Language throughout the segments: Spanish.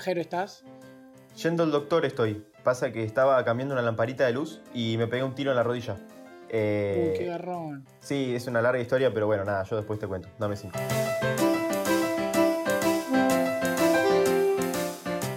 Jero, ¿estás? Yendo al doctor estoy. Pasa que estaba cambiando una lamparita de luz y me pegué un tiro en la rodilla. Eh, Uy, qué garrón. sí, es una larga historia, pero bueno, nada, yo después te cuento. Dame cinco.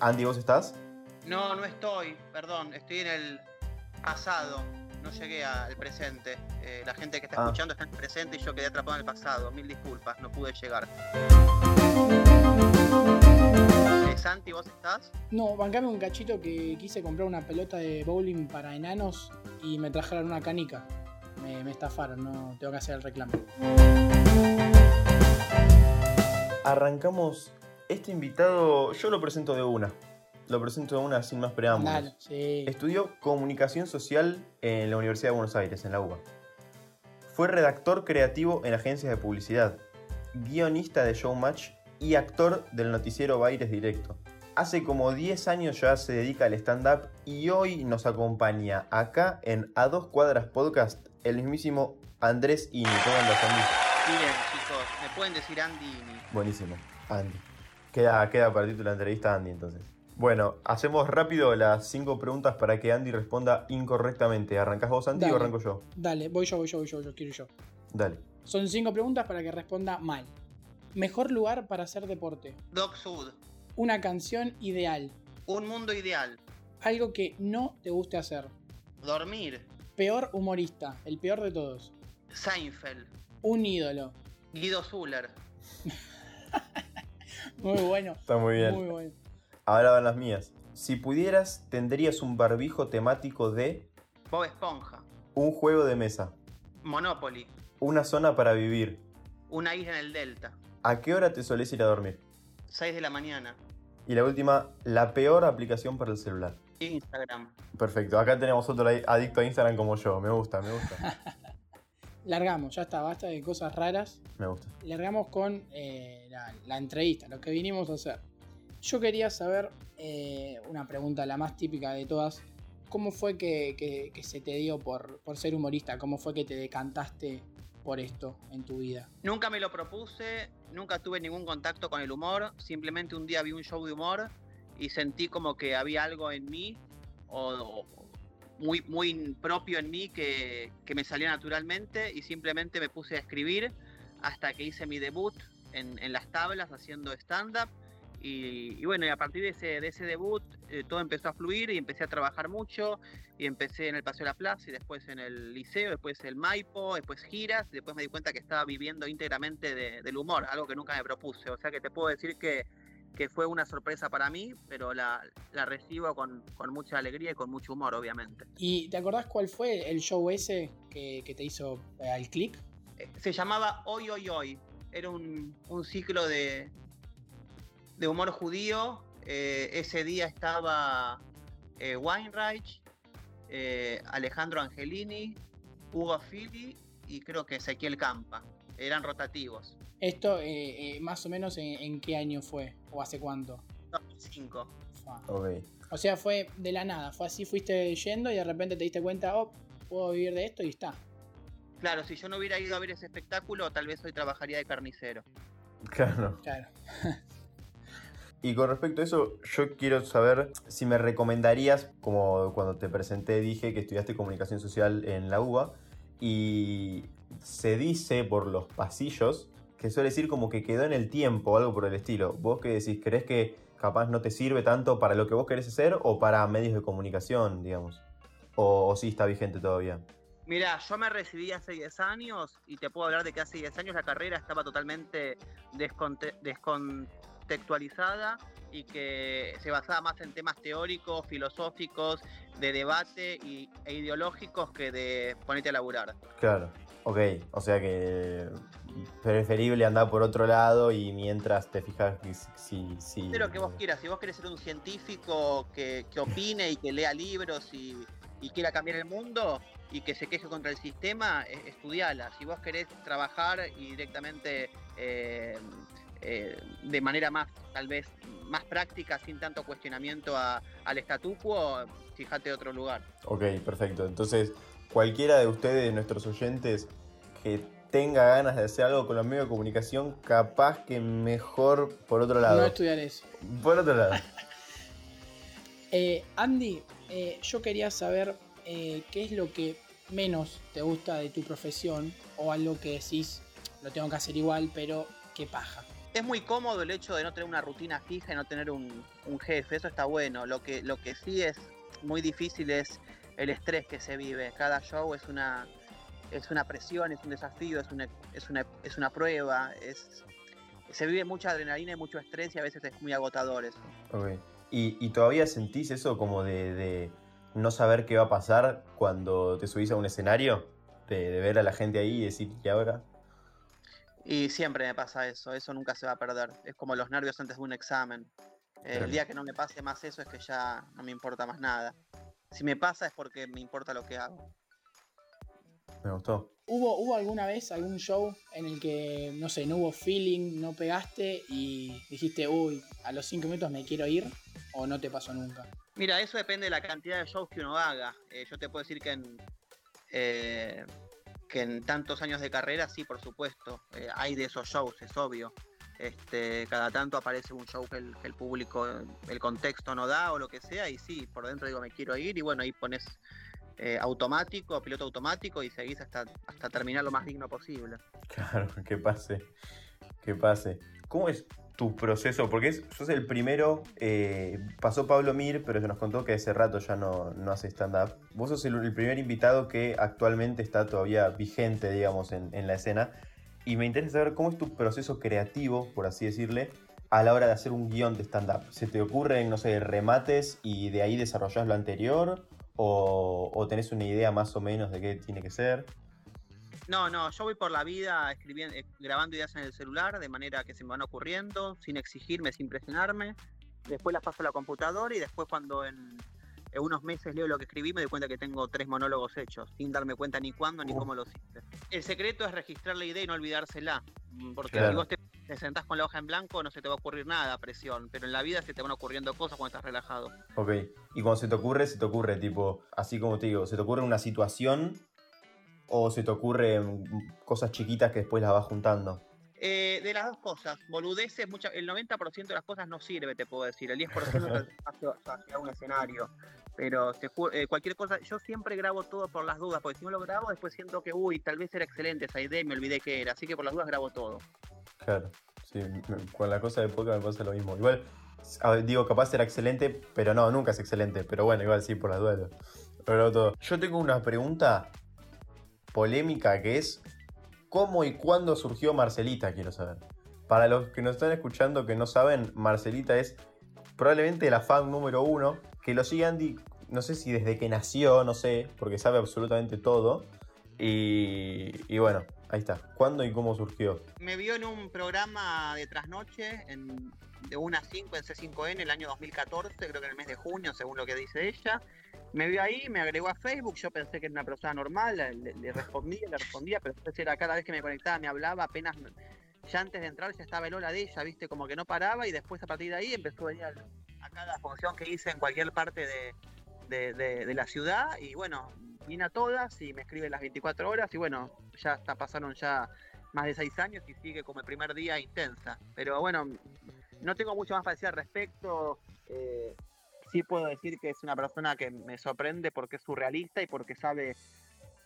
Andy, ¿vos estás? No, no estoy, perdón, estoy en el pasado, no llegué al presente. Eh, la gente que está Ah. escuchando está en el presente y yo quedé atrapado en el pasado. Mil disculpas, no pude llegar. Santi, ¿vos estás? No, bancame un cachito que quise comprar una pelota de bowling para enanos y me trajeron una canica. Me, me estafaron, no tengo que hacer el reclamo. Arrancamos. Este invitado, yo lo presento de una. Lo presento de una sin más preámbulos. Dale, sí. Estudió comunicación social en la Universidad de Buenos Aires, en la UBA. Fue redactor creativo en agencias de publicidad, guionista de Showmatch y actor del noticiero Baires Directo. Hace como 10 años ya se dedica al stand-up y hoy nos acompaña acá en A Dos Cuadras Podcast el mismísimo Andrés Ini. ¿Cómo andas, Andy? Bien, chicos, me pueden decir Andy y Ni. Buenísimo, Andy. Queda, queda para ti la entrevista a Andy entonces. Bueno, hacemos rápido las cinco preguntas para que Andy responda incorrectamente. ¿Arrancás vos, Andy, Dale. o arranco yo? Dale, voy yo, voy yo, voy yo, yo quiero yo. Dale. Son cinco preguntas para que responda mal. Mejor lugar para hacer deporte. Doc Sud, Una canción ideal. un mundo ideal, Algo que no te guste hacer. dormir, Peor humorista, el peor de todos. Seinfeld, Un ídolo. Guido Zuller, Muy bueno. Está muy bien. Muy bueno. Ahora van las mías. Si pudieras, tendrías un barbijo temático de Bob Esponja, un juego de mesa, Monopoly, una zona para vivir. una isla en el Delta, ¿A qué hora te solés ir a dormir? 6 de la mañana, Y la última, la peor aplicación para el celular. Instagram. Perfecto, acá tenemos otro adicto a Instagram como yo. Me gusta, me gusta. Largamos, ya está, basta de cosas raras. Me gusta. Largamos con eh, la, la entrevista, lo que vinimos a hacer. Yo quería saber eh, una pregunta, la más típica de todas. ¿Cómo fue que, que- que se te dio por, por ser humorista? ¿Cómo fue que te decantaste por esto en tu vida? Nunca me lo propuse, nunca tuve ningún contacto con el humor, simplemente un día vi un show de humor y sentí como que había algo en mí, o, o muy, muy propio en mí, que, que me salía naturalmente y simplemente me puse a escribir hasta que hice mi debut en, en las tablas haciendo stand-up. Y, y bueno, y a partir de ese, de ese debut eh, todo empezó a fluir y empecé a trabajar mucho y empecé en el Paseo de la Plaza y después en el liceo, después el Maipo, después giras, y después me di cuenta que estaba viviendo íntegramente de- del humor, algo que nunca me propuse. O sea que te puedo decir que, que fue una sorpresa para mí, pero la, la recibo con, con mucha alegría y con mucho humor, obviamente. ¿Y te acordás cuál fue el show ese que, que te hizo eh, al click? Eh, Se llamaba Hoy Hoy Hoy. Era un, un ciclo de, de humor judío. Eh, ese día estaba eh, Weinreich, eh, Alejandro Angelini, Hugo Fili y creo que Ezequiel Campa. Eran rotativos. Esto eh, eh, más o menos en, en qué año fue o hace cuánto. 2005. Fua. Ok. O sea, fue de la nada, fue así, fuiste yendo y de repente te diste cuenta, oh, puedo vivir de esto y está. Claro, si yo no hubiera ido a ver ese espectáculo, tal vez hoy trabajaría de carnicero. Claro. Claro. Y con respecto a eso, yo quiero saber si me recomendarías, como cuando te presenté dije que estudiaste comunicación social en la UBA, y se dice por los pasillos que suele decir como que quedó en el tiempo o algo por el estilo. ¿Vos qué decís? ¿Crees que capaz no te sirve tanto para lo que vos querés hacer o para medios de comunicación, digamos? ¿O, o sí está vigente todavía? Mira, yo me recibí hace 10 años y te puedo hablar de que hace 10 años la carrera estaba totalmente desconte- descontextualizada y que se basaba más en temas teóricos, filosóficos, de debate y, e ideológicos que de ponerte a laburar. Claro, ok. O sea que preferible andar por otro lado y mientras te fijas si... si, lo que vos quieras, si vos querés ser un científico que, que opine y que lea libros y, y quiera cambiar el mundo y que se queje contra el sistema, eh, estudiala. Si vos querés trabajar y directamente eh, eh, de manera más, tal vez, más práctica, sin tanto cuestionamiento a- al statu quo, fíjate otro lugar. Ok, perfecto. Entonces, cualquiera de ustedes, nuestros oyentes, que tenga ganas de hacer algo con los medios de comunicación, capaz que mejor por otro lado. No estudiar eso. Por otro lado. Eh, Andy, eh, yo quería saber eh, qué es lo que menos te gusta de tu profesión o algo que decís, lo tengo que hacer igual, pero qué paja. Es muy cómodo el hecho de no tener una rutina fija y no tener un, jefe, eso está bueno. Lo que, lo que sí es muy difícil es el estrés que se vive. Cada show es una, es una presión, es un desafío, es una, es una, es una prueba, es, se vive mucha adrenalina y mucho estrés y a veces es muy agotador eso. ¿Y, y todavía sentís eso como de, de no saber qué va a pasar cuando te subís a un escenario? De, de ver a la gente ahí y decir, ¿y ahora? Y siempre me pasa eso, eso nunca se va a perder. Es como los nervios antes de un examen. Eh. El día que no me pase más eso es que ya no me importa más nada. Si me pasa es porque me importa lo que hago. Me gustó. ¿Hubo, ¿Hubo alguna vez algún show en el que, no sé, no hubo feeling, no pegaste y dijiste, uy, a los 5 minutos me quiero ir? ¿O no te pasó nunca? Mira, eso depende de la cantidad de shows que uno haga. Eh, yo te puedo decir que en, eh, que en tantos años de carrera, sí, por supuesto, eh, hay de esos shows, es obvio. Este, cada tanto aparece un show que el, público, el contexto no da o lo que sea, y sí, por dentro digo me quiero ir, y bueno, ahí pones eh, automático, piloto automático, y seguís hasta, hasta terminar lo más digno posible. Claro, que pase. Que pase. ¿Cómo es tu proceso? Porque es, sos el primero. eh, pasó Pablo Mir, pero se nos contó que hace rato ya no, no hace stand-up. Vos sos el, primer invitado que actualmente está todavía vigente, digamos, en, en la escena. Y me interesa saber cómo es tu proceso creativo, por así decirle, a la hora de hacer un guion de stand-up. ¿Se te ocurren, no sé, remates y de ahí desarrollás lo anterior? ¿O, o tenés una idea más o menos de qué tiene que ser? No, no, yo voy por la vida escribiendo, eh, grabando ideas en el celular de manera que se me van ocurriendo, sin exigirme, sin presionarme. Después las paso a la computadora y después cuando en, en unos meses leo lo que escribí me doy cuenta que tengo tres monólogos hechos, sin darme cuenta ni cuándo ni cómo los hice. El secreto es registrar la idea y no olvidársela, mm, porque Claro. si vos te, te sentás con la hoja en blanco no se te va a ocurrir nada a presión, pero en la vida se te van ocurriendo cosas cuando estás relajado. Ok, y cuando se te ocurre, se te ocurre, tipo, así como te digo, ¿se te ocurre una situación o se te ocurren cosas chiquitas que después las vas juntando? Eh, de las dos cosas, boludeces, mucha, el 90% de las cosas no sirve, te puedo decir. El 10% es hacia, hacia un escenario. Pero te eh, cualquier cosa, yo siempre grabo todo por las dudas, porque si no lo grabo, después siento que, uy, tal vez era excelente esa idea y me olvidé que era. Así que por las dudas grabo todo. Claro, sí, con la cosa de podcast me pasa lo mismo. Igual, digo, capaz era excelente, pero no, nunca es excelente. Pero bueno, igual sí, por las dudas. lo grabo todo. Yo tengo una pregunta polémica que es, ¿cómo y cuándo surgió Marcelita? Quiero saber. Para los que nos están escuchando que no saben, Marcelita es probablemente la fan número uno, que lo sigue Andy, no sé si desde que nació, no sé, porque sabe absolutamente todo. Y, bueno, ahí está. ¿Cuándo y cómo surgió? Me vio en un programa de trasnoche en, de 1 a 5 en C5N el año 2014, creo que en el mes de junio, según lo que dice ella. Me vio ahí, me agregó a Facebook, yo pensé que era una persona normal, le, respondía, le respondía, pero después era cada vez que me conectaba, me hablaba, apenas, ya antes de entrar ya estaba el hola de ella, viste, como que no paraba y después a partir de ahí empezó a venir a cada función que hice en cualquier parte de, de- la ciudad y bueno, vine a todas y me escribe las 24 horas y bueno, ya está, pasaron ya más de seis años y sigue como el primer día intensa. Pero bueno, no tengo mucho más para decir al respecto. Eh, sí puedo decir que es una persona que me sorprende porque es surrealista y porque sabe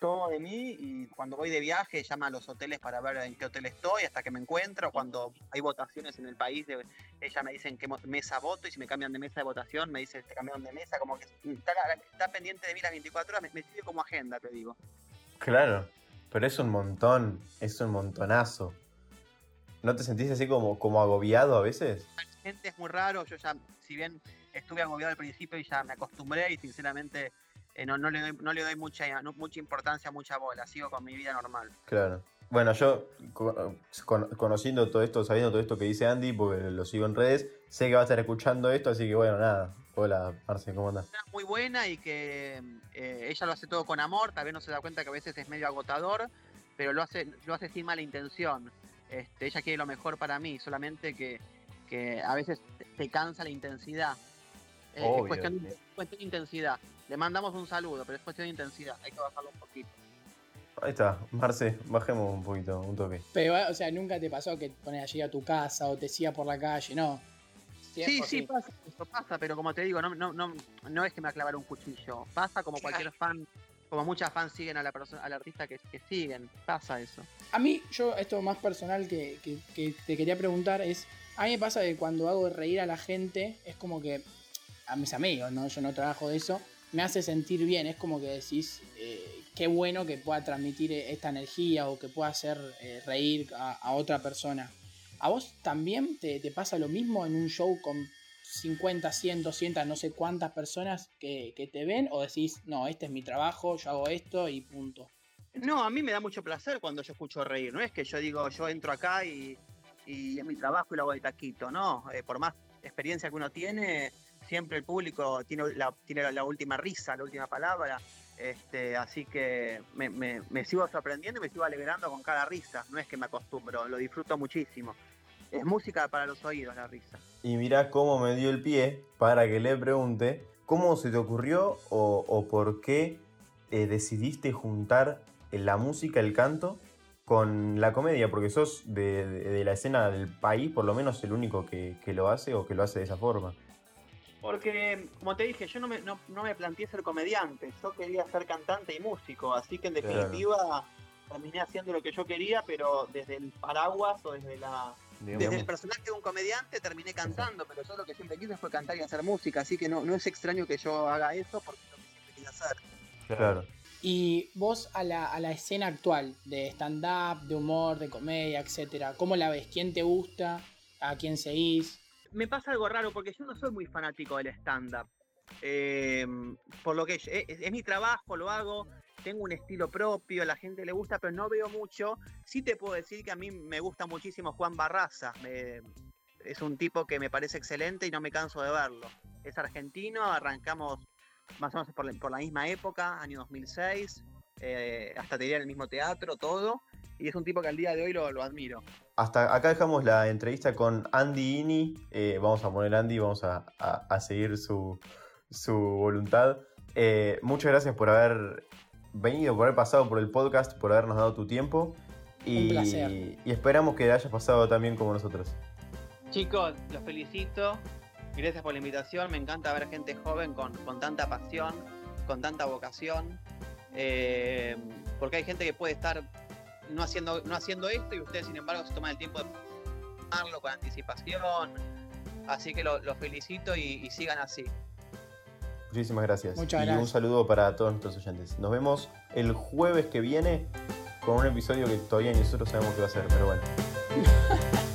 todo de mí y cuando voy de viaje llama a los hoteles para ver en qué hotel estoy hasta que me encuentro. Cuando hay votaciones en el país, de- ella me dice en qué mesa voto y si me cambian de mesa de votación me dice te cambiaron de mesa, como que está, pendiente de mí las 24 horas, me sirve como agenda, te digo. Claro, pero es un montón, es un montonazo. ¿No te sentís así como, como agobiado a veces? gente es muy raro, yo ya, si bien estuve agobiado al principio y ya me acostumbré y sinceramente eh, no, no, le doy, no le doy mucha, no- mucha importancia, mucha bola, sigo con mi vida normal. Claro. Bueno, yo co- con- conociendo todo esto, sabiendo todo esto que dice Andy, porque lo sigo en redes, sé que va a estar escuchando esto, así que bueno, nada. Hola, Marce, ¿cómo andás? Muy buena y que eh, ella lo hace todo con amor, tal vez no se da cuenta que a veces es medio agotador, pero lo hace, lo hace sin mala intención. Este, ella quiere lo mejor para mí, solamente que, que a veces te, cansa la intensidad. Eh, Obvio, es cuestión, sí. cuestión de intensidad. Le mandamos un saludo, pero es cuestión de intensidad, hay que bajarlo un poquito. Ahí está, Marce, bajemos un poquito, un toque. Pero, o sea, nunca te pasó que pones allí a tu casa o te siga por la calle, no. Sí, sí, pasa, eso pasa, pero como te digo, no, no, no, no es que me va a clavar un cuchillo. Pasa como cualquier fan, como muchas fans siguen a la al artista que, siguen. Pasa eso. A mí, yo, esto más personal que, te quería preguntar es. A mí me pasa que cuando hago reír a la gente, es como que. A mis amigos, ¿no? Yo no trabajo de eso. Me hace sentir bien. Es como que decís. Eh, qué bueno que pueda transmitir esta energía o que pueda hacer eh, reír a, a otra persona. ¿A vos también te, te, pasa lo mismo en un show con 50, 100, 200, no sé cuántas personas que, que, te ven? ¿O decís, no, este es mi trabajo, yo hago esto y punto? No, a mí me da mucho placer cuando yo escucho reír. No es que yo digo, yo entro acá y, y es mi trabajo y lo hago de taquito. No, eh, por más experiencia que uno tiene, siempre el público tiene la, tiene la última risa, la última palabra. Este, así que me, me, me, sigo sorprendiendo y me sigo alegrando con cada risa. No es que me acostumbro, lo disfruto muchísimo. Es música para los oídos la risa. Y mirá cómo me dio el pie para que le pregunte cómo se te ocurrió o, o por qué eh, decidiste juntar la música, el canto, con la comedia, porque sos de, de, de, la escena del país, por lo menos el único que, que lo hace o que lo hace de esa forma. Porque, como te dije, yo no me, no, no me planteé ser comediante, yo quería ser cantante y músico, así que en definitiva claro. terminé haciendo lo que yo quería, pero desde el paraguas o desde la... Digamos. Desde el personaje de un comediante terminé cantando, pero yo lo que siempre quise fue cantar y hacer música, así que no, no es extraño que yo haga eso porque es lo que siempre quería hacer. Claro. Y vos a la, a la escena actual de stand-up, de humor, de comedia, etcétera, ¿cómo la ves? ¿Quién te gusta? ¿A quién seguís? me pasa algo raro porque yo no soy muy fanático del stand-up. Eh, por lo que es, es, mi trabajo, lo hago, tengo un estilo propio, a la gente le gusta, pero no veo mucho. Sí te puedo decir que a mí me gusta muchísimo Juan Barraza. Es un tipo que me parece excelente y no me canso de verlo. Es argentino, arrancamos más o menos por la, misma época, año 2006. Eh, hasta te en el mismo teatro, todo. Y es un tipo que al día de hoy lo, admiro hasta acá dejamos la entrevista con Andy Ini. Eh, vamos a poner Andy, vamos a, a seguir su, su voluntad. Eh, muchas gracias por haber venido, por haber pasado por el podcast, por habernos dado tu tiempo. Y, Un placer. y esperamos que hayas pasado también como nosotros. Chicos, los felicito. Gracias por la invitación. Me encanta ver gente joven con, con tanta pasión, con tanta vocación. Eh, porque hay gente que puede estar no haciendo, no haciendo esto y ustedes sin embargo se toman el tiempo de hacerlo con anticipación. Así que lo, lo felicito y, y, sigan así. Muchísimas gracias. Muchas y gracias. un saludo para todos nuestros oyentes. Nos vemos el jueves que viene con un episodio que todavía ni nosotros sabemos qué va a ser, pero bueno.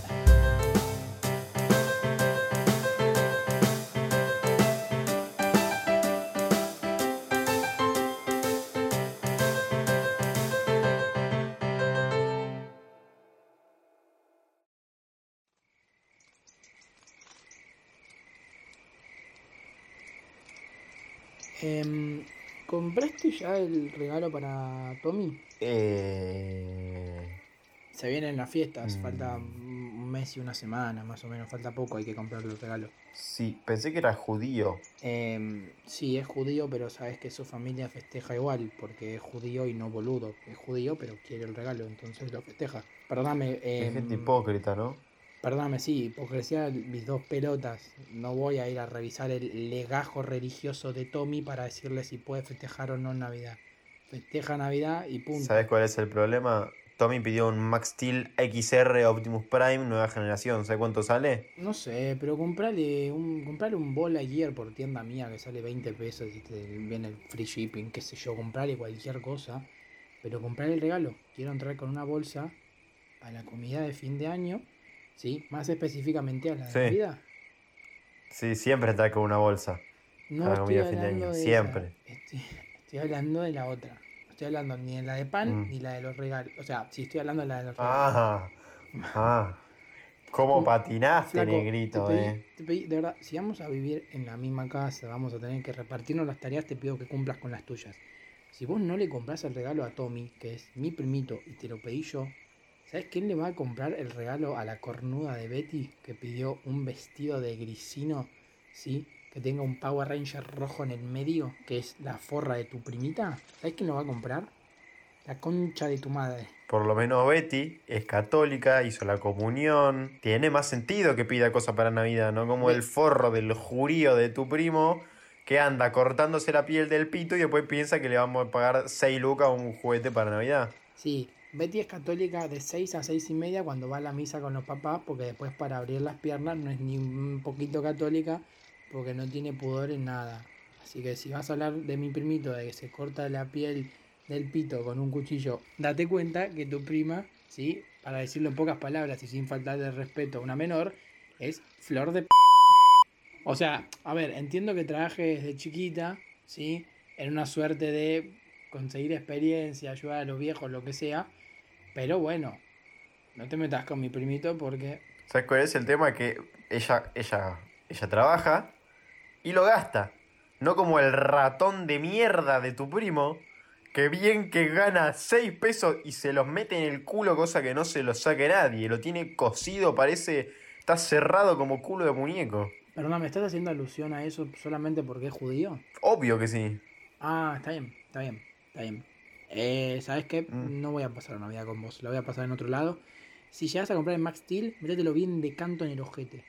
¿Compraste ya el regalo para Tommy? Eh... Se vienen las fiestas, Mm. falta un mes y una semana, más o menos, falta poco, hay que comprarle el regalo. Sí, pensé que era judío. Eh, sí, es judío, pero sabes que su familia festeja igual, porque es judío y no boludo. Es judío, pero quiere el regalo, entonces lo festeja. Perdóname. Eh, Es gente hipócrita, ¿no? Perdóname, sí, hipocresía mis dos pelotas. No voy a ir a revisar el legajo religioso de Tommy para decirle si puede festejar o no Navidad. Festeja Navidad y punto. ¿Sabes cuál es el problema? Tommy pidió un Max Steel XR Optimus Prime nueva generación. ¿Sabes cuánto sale? No sé, pero comprale un, comprale un bola gear por tienda mía que sale 20 pesos y te viene el free shipping, qué sé yo, comprale cualquier cosa. Pero comprale el regalo. Quiero entrar con una bolsa a la comida de fin de año, ¿sí? Más específicamente a la de Sí. Navidad. Sí, siempre está con una bolsa. No estoy hablando de siempre. Estoy, estoy hablando de la otra. No estoy hablando ni de la de pan Mm. ni la de los regalos. O sea, sí estoy hablando de la de los regalos. Ah, ah. ¿Cómo patinaste, Flaco, negrito, te pedí- eh? te pedí- de verdad, si vamos a vivir en la misma casa, vamos a tener que repartirnos las tareas, te pido que cumplas con las tuyas. Si vos no le compras el regalo a Tommy, que es mi primito, y te lo pedí yo, ¿sabes quién le va a comprar el regalo a la cornuda de Betty, que pidió un vestido de grisino, ¿sí? Que tenga un Power Ranger rojo en el medio, que es la forra de tu primita? ¿Sabes quién lo va a comprar? La concha de tu madre. Por lo menos Betty es católica, hizo la comunión. Tiene más sentido que pida cosas para Navidad, ¿no? Como el forro del jurío de tu primo que anda cortándose la piel del pito y después piensa que le vamos a pagar 6 lucas a un juguete para Navidad. Sí, Betty es católica de 6 a 6 y media cuando va a la misa con los papás, porque después para abrir las piernas no es ni un poquito católica, porque no tiene pudor en nada. Así que si vas a hablar de mi primito, de que se corta la piel del pito con un cuchillo, date cuenta que tu prima, ¿sí? para decirlo en pocas palabras y sin faltar de respeto a una menor, es flor de p. O sea, a ver, entiendo que trabaje desde chiquita, ¿sí? En una suerte de conseguir experiencia, ayudar a los viejos, lo que sea. Pero bueno, no te metas con mi primito porque... ¿Sabes cuál es el tema? Que ella, ella, ella trabaja y lo gasta. No como el ratón de mierda de tu primo, que bien que gana 6 pesos y se los mete en el culo, cosa que no se lo saque nadie. Lo tiene cosido, parece. Está cerrado como culo de muñeco. Perdón, ¿me estás haciendo alusión a eso solamente porque es judío? Obvio que sí. Ah, está bien, está bien, está bien. Eh, ¿Sabes qué? Mm. No voy a pasar Navidad con vos, la voy a pasar en otro lado. Si llegas a comprar en Max Steel, métetelo bien de canto en el ojete.